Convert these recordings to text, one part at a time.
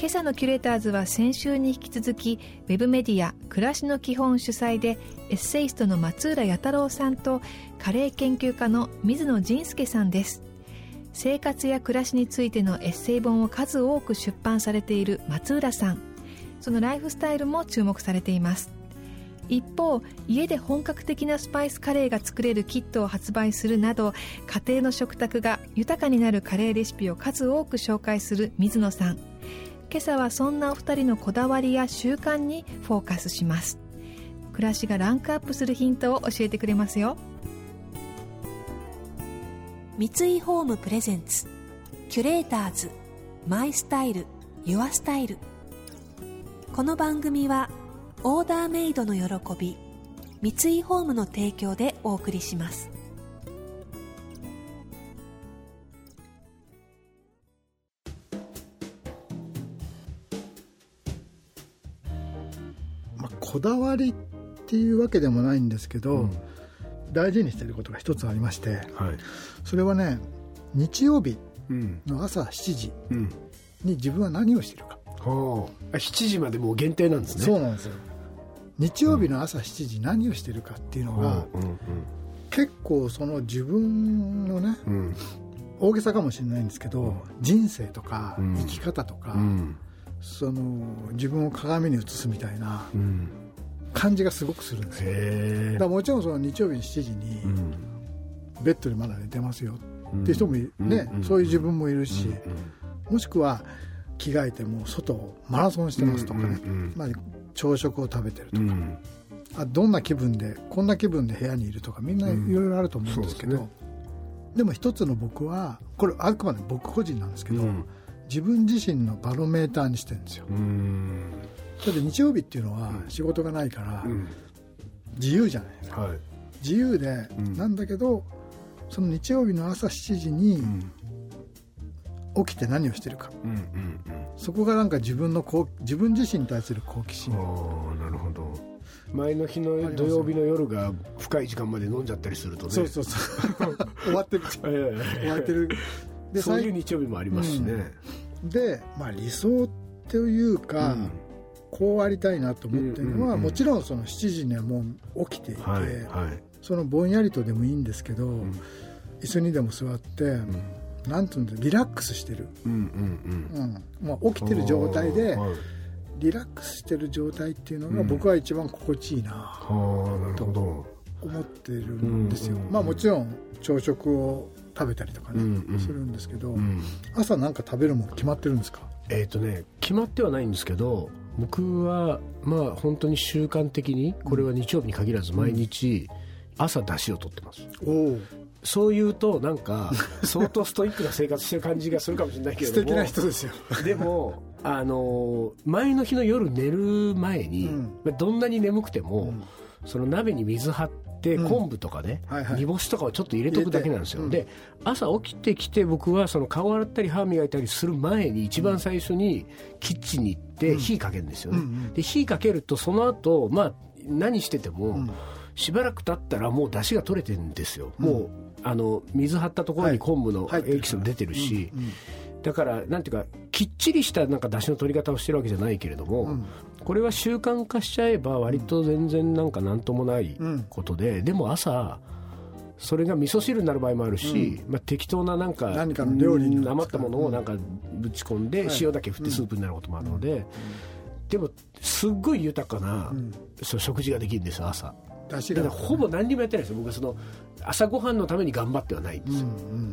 今朝のキュレーターズは先週に引き続きウェブメディア「暮らしの基本」主催でエッセイストの松浦弥太郎さんとカレー研究家の水野仁介さんです。生活や暮らしについてのエッセイ本を数多く出版されている松浦さん。そのライフスタイルも注目されています。一方家で本格的なスパイスカレーが作れるキットを発売するなど家庭の食卓が豊かになるカレーレシピを数多く紹介する水野さん。今朝はそんなお二人のこだわりや習慣にフォーカスします。暮らしがランクアップするヒントを教えてくれますよ。三井ホームプレゼンツキュレーターズマイスタイルユアスタイル。この番組はオーダーメイドの喜び三井ホームの提供でお送りします。こだわりっていうわけでもないんですけど、うん。大事にしていることが一つありまして、はい、それはね日曜日の朝7時に自分は何をしているか、うん、7時までもう限定なんですね。そうなんですよ。日曜日の朝7時何をしているかっていうのが、うん、結構その自分のね、うん、大げさかもしれないんですけど、人生とか生き方とか、その自分を鏡に映すみたいな、感じがすごくするんですよ。だもちろんその日曜日の7時に、ベッドでまだ寝てますよ。っていう人もね、そういう自分もいるし、もしくは着替えても外マラソンしてますとかね、まあ、朝食を食べてるとか、あどんな気分でこんな気分で部屋にいるとかみんないろいろあると思うんですけど、でね、でも一つの僕はこれあくまで僕個人なんですけど、自分自身のバロメーターにしてるんですよ。だって日曜日っていうのは仕事がないから自由じゃないですか、はい、自由で、なんだけどその日曜日の朝7時に起きて何をしてるか、うんうんうん、そこがなんか自分のこう自分自身に対する好奇心。なるほど。前の日の土曜日の夜が深い時間まで飲んじゃったりするとね。そうそうそう。終わってる終わってる。でそういう日曜日もありますしね、うん、で、まあ、理想というか、うんこうありたいなと思ってるのは、うんうんうん、もちろんその7時にはもう起きていて、はいはい、そのぼんやりとでもいいんですけど、うん、椅子にでも座って、うん、なんていうんだリラックスしてる、うんうんうん。まあ、起きてる状態で、リラックスしてる状態っていうのが僕は一番心地いいなと思ってるんですよ、うんうんうん、まあもちろん朝食を食べたりとかね、うんうん、するんですけど、うん、朝なんか食べるもの決まってるんですか？えっ、ー、とね決まってはないんですけど僕はまあ本当に習慣的にこれは日曜日に限らず毎日朝出汁を取ってます、う。ん、そう言うとなんか 相当ストイックな生活してる感じがするかもしれないけれども素敵な人ですよ。でもあの前の日の夜寝る前に、うん、どんなに眠くても、うん、その鍋に水張って昆布とかね、はいはい、煮干しとかをちょっと入れとくだけなんですよ、で朝起きてきて僕はその顔洗ったり歯磨いたりする前に一番最初にキッチンに行って火かけるんですよね、で火かけるとその後まあ何してても、しばらく経ったらもう出汁が取れてるんですよ、もうあの水張ったところに昆布のエキスも出てるし、だからなんていうかきっちりしたなんか出汁の取り方をしてるわけじゃないけれども、うん、これは習慣化しちゃえば割と全然なんか何ともないことで、うん、でも朝それが味噌汁になる場合もあるし、うん、まあ、適当ななんか何かの料理に余ったものをなんかぶち込んで塩だけ振ってスープになることもあるので、でもすっごい豊かな、そ食事ができるんですよ朝。だからほぼ何にもやってないですよ。僕はその朝ごはんのために頑張ってはないんですよ、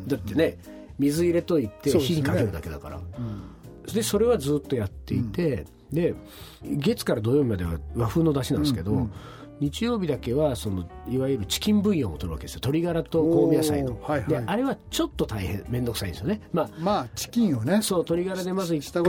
だってね水入れといて火にかけるだけだからで、それはずっとやっていて、で月から土曜日までは和風の出汁なんですけど、うんうん、日曜日だけはそのいわゆるチキンブイヨンを取るわけですよ。鶏ガラと香味野菜の、はいはい、であれはちょっと大変面倒くさいんですよね。まあ、まあ、チキンをね。そう鶏ガラでまず一回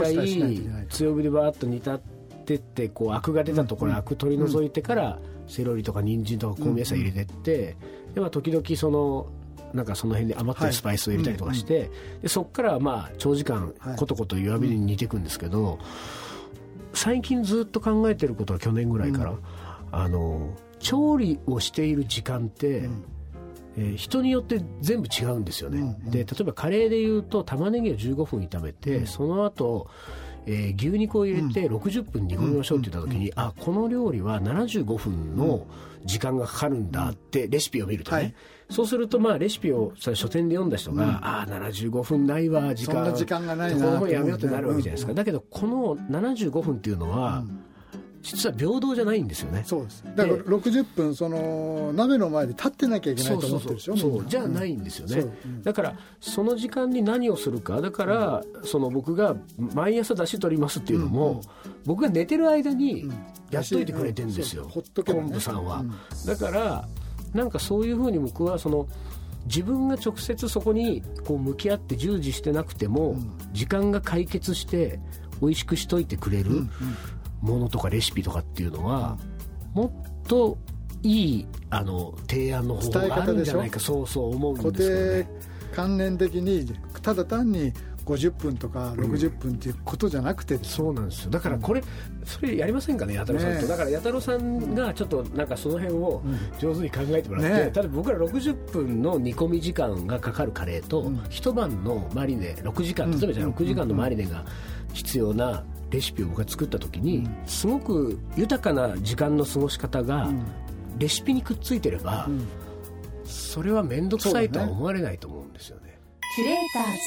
強火でバーッと煮立っってってこうアクが出たところ、アク取り除いてからセロリとか人参とか香味野菜入れてって、でまあ、時々そのなんかその辺で余ってるスパイスを入れたりとかして、はいうんうん、でそこからまあ長時間コトコト弱火に煮ていくんですけど、はい、最近ずっと考えてることは去年ぐらいから、うん、あの調理をしている時間って、うん。えー、人によって全部違うんですよね、うんうん、で例えばカレーでいうと玉ねぎを15分炒めて、うん、その後えー、牛肉を入れて60分煮込みましょうって言った時に、うん、あこの料理は75分の時間がかかるんだってレシピを見るとね、はい、そうするとまあレシピを書店で読んだ人が、うん、ああ75分ないわ時間。そんな時間がないなこの本やめようってなるわけじゃないですか、だけどこの75分っていうのは、うん実は平等じゃないんですよね。そうです。だから60分その鍋の前で立ってなきゃいけないと思ってるでしょそうじゃないんですよね、う。ん、だからその時間に何をするか。だから、その僕が毎朝出し取りますっていうのも、うんうん、僕が寝てる間にやっといてくれてるんですよ、うん、昆布さんは、だからなんかそういうふうに僕はその自分が直接そこにこう向き合って従事してなくても、時間が解決して美味しくしといてくれる、うんうんものとかレシピとかっていうのはもっといいあの提案の方法があるんじゃないか。そうそう思うんですよね。固定観念的にただ単に50分とか60分っていうことじゃなくて、うん、そうなんですよ。だからこれそれやりませんかね弥太郎さん。と、ね、だから弥太郎さんがちょっとなんかその辺を上手に考えてもらって、ね、例えば僕ら60分の煮込み時間がかかるカレーと、うん、一晩のマリネ6時間例えばじゃあ6時間のマリネが必要なレシピを僕が作った時に、すごく豊かな時間の過ごし方がレシピにくっついてれば、それは面倒くさいとは思われないと思うんですよね。キュレーターズ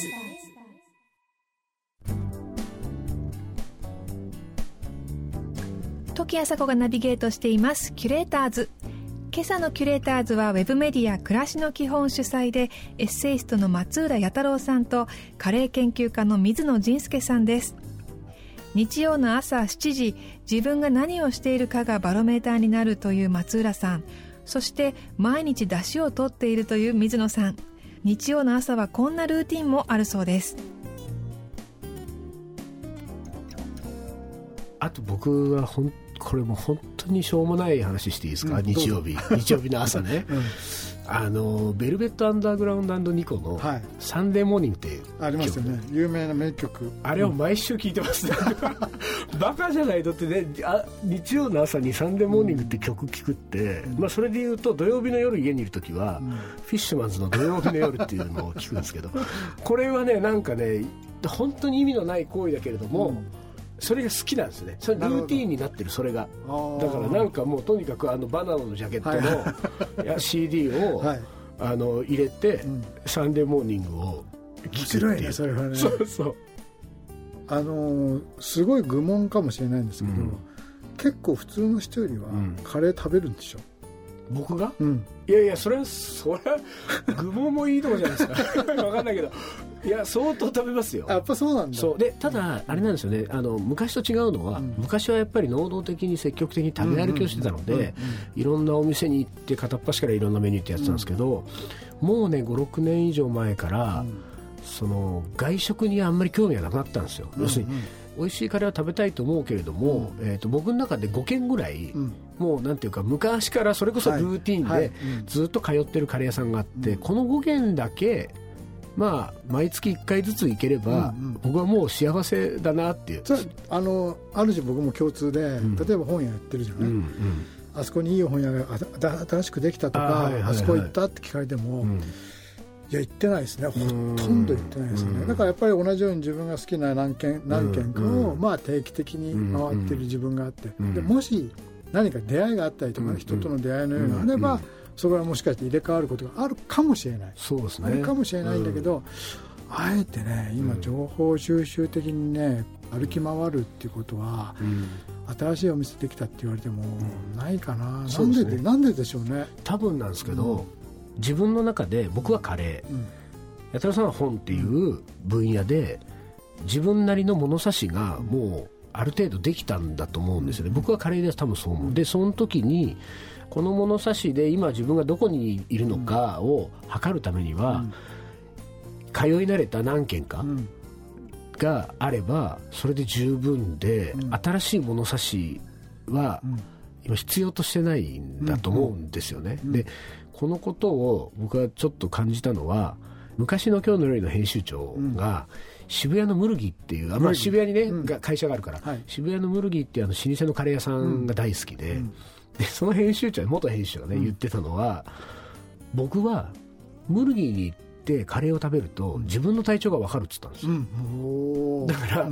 時あさこがナビゲートしています。キュレーターズ今朝のキュレーターズはウェブメディア暮らしの基本主催でエッセイストの松浦弥太郎さんとカレー研究家の水野仁介さんです日曜の朝7時自分が何をしているかがバロメーターになるという松浦さん。そして毎日出汁を取っているという水野さん。日曜の朝はこんなルーティンもあるそうです。あと僕はほんこれも本当にしょうもない話していいですか、うん、日曜日。日曜日の朝ね、うんあのベルベット・アンダーグラウンドニコの「サンデーモーニング」っていうありますよね。有名な名曲。あれを毎週聴いてます。ね、バカじゃないとってねあ日曜の朝に「Sunday Morning」って曲聴くって、うん、まあ、それでいうと土曜日の夜家にいる時は、うん、フィッシュマンズの「土曜日の夜」っていうのを聞くんですけどこれはねなんかね本当に意味のない行為だけれども、うんそれが好きなんですね。それルーティンになってるそれが。だからなんかもうとにかくあのバナナのジャケットの、はい、CD を、はい、あの入れて、うん、サンデーモーニングを面白いねそれはね。そうそう。あのすごい愚問かもしれないんですけど、うん、結構普通の人よりはカレー食べるんでしょ、僕が、うん、いやいやそれはそれは愚問もいいとこじゃないですか。分かんないけどいや相当食べますよ。やっぱそうなんだ。そう。でただあれなんですよね。あの昔と違うのは、うん、昔はやっぱり能動的に積極的に食べ歩きをしてたのでいろんなお店に行って片っ端からいろんなメニューってやってたんですけど、うん、もうね56年以上前から、うん、その外食にあんまり興味がなくなったんですよ、要するに美味しいカレーは食べたいと思うけれども、えー、と僕の中で5軒ぐらい、もうなんていうか昔からそれこそルーティンでずっと通ってるカレー屋さんがあって、この5軒だけまあ毎月1回ずつ行ければ、うんうん、僕はもう幸せだなっていう。あのある種僕も共通で、うん、例えば本屋やってるじゃない、うんうん、あそこにいい本屋が新しくできたとかあはいはいはい、あそこ行ったって聞かれても、うん、いや行ってないですね。ほとんど行ってないですね、だからやっぱり同じように自分が好きな何軒何軒かを、まあ、定期的に回ってる自分があって、でもし何か出会いがあったりとか、人との出会いのようがあれば、それはもしかして入れ替わることがあるかもしれない。そうですね。あるかもしれないんだけど、うん、あえてね今情報収集的にね歩き回るっていうことは、うん、新しいお店できたって言われてもないかな、うん、なんでで、ね、なんででしょうね。多分なんですけど、自分の中で僕はカレー、八太郎さんは本っていう分野で自分なりの物差しがもうある程度できたんだと思うんですよね、僕はカレーです多分そう思う。でその時にこの物差しで今自分がどこにいるのかを測るためには、通い慣れた何軒か、があればそれで十分で、うん、新しい物差しは、今必要としてないんだと思うんですよね、でこのことを僕はちょっと感じたのは昔の「今日の料理」の編集長が、渋谷のムルギっていう、まあ、渋谷にね、うん、会社があるから、はい、渋谷のムルギっていうあの老舗のカレー屋さんが大好きでうん、でその編集長元編集長がね、言ってたのは僕はムルギに行ってカレーを食べると自分の体調が分かるっつったんですよ、だから、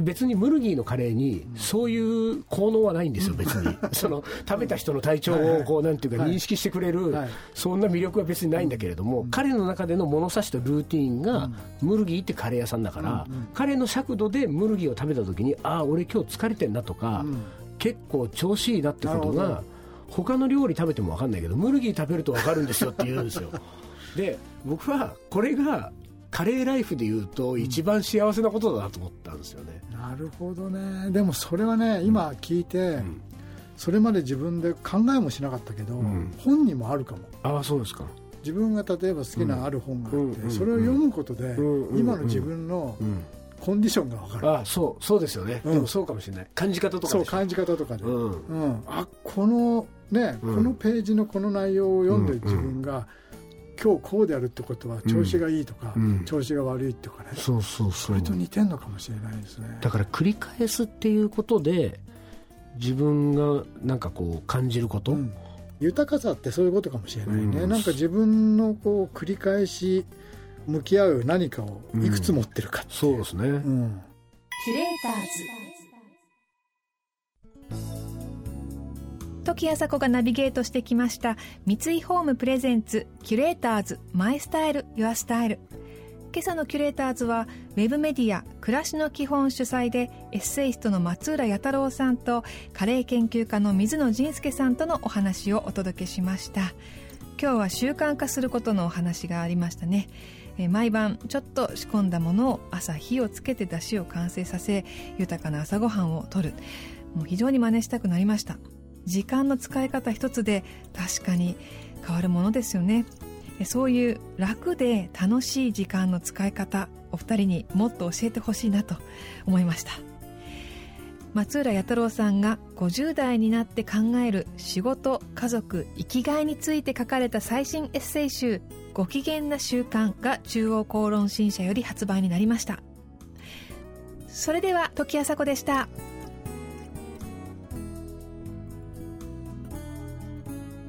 別にムルギーのカレーにそういう効能はないんですよ、別に。その食べた人の体調をこうなんていうか認識してくれる、そんな魅力は別にないんだけれども、彼の中での物差しとルーティンがムルギーってカレー屋さんだから、彼の尺度でムルギーを食べた時にああ俺今日疲れてんなとか、結構調子いいなってことが他の料理食べても分かんないけどムルギー食べると分かるんですよって言うんですよ。で僕はこれがカレーライフでいうと一番幸せなことだなと思ったんですよね、うん、なるほどね。でもそれはね今聞いて、うん、それまで自分で考えもしなかったけど、うん、本にもあるかも。ああそうですか。自分が例えば好きなある本があって、それを読むことで、今の自分のコンディションが分かる、あそうそうですよね、でもそうかもしれない。感じ方とかそう感じ方とかで、うん。あこのね、このページのこの内容を読んで自分が、今日こうであるってことは調子がいいとか、うん、調子が悪いとかね。そうそうそう。それと似てんのかもしれないですね。だから繰り返すっていうことで自分がなんかこう感じること、うん、豊かさってそういうことかもしれないね、うん、なんか自分のこう繰り返し向き合う何かをいくつ持ってるかそうですね、キュレーターズ時あさこがナビゲートしてきました三井ホームプレゼンツキュレーターズマイスタイルユアスタイル。今朝のキュレーターズはウェブメディア暮らしの基本主催でエッセイストの松浦弥太郎さんとカレー研究家の水野仁介さんとのお話をお届けしました。今日は習慣化することのお話がありましたね。毎晩ちょっと仕込んだものを朝火をつけて出汁を完成させ豊かな朝ごはんをとる。もう非常に真似したくなりました。時間の使い方一つで確かに変わるものですよね。そういう楽で楽しい時間の使い方お二人にもっと教えてほしいなと思いました。松浦弥太郎さんが50代になって考える仕事家族生きがいについて書かれた最新エッセイ集「ご機嫌な習慣」が中央公論新社より発売になりました。それでは時あさこでした。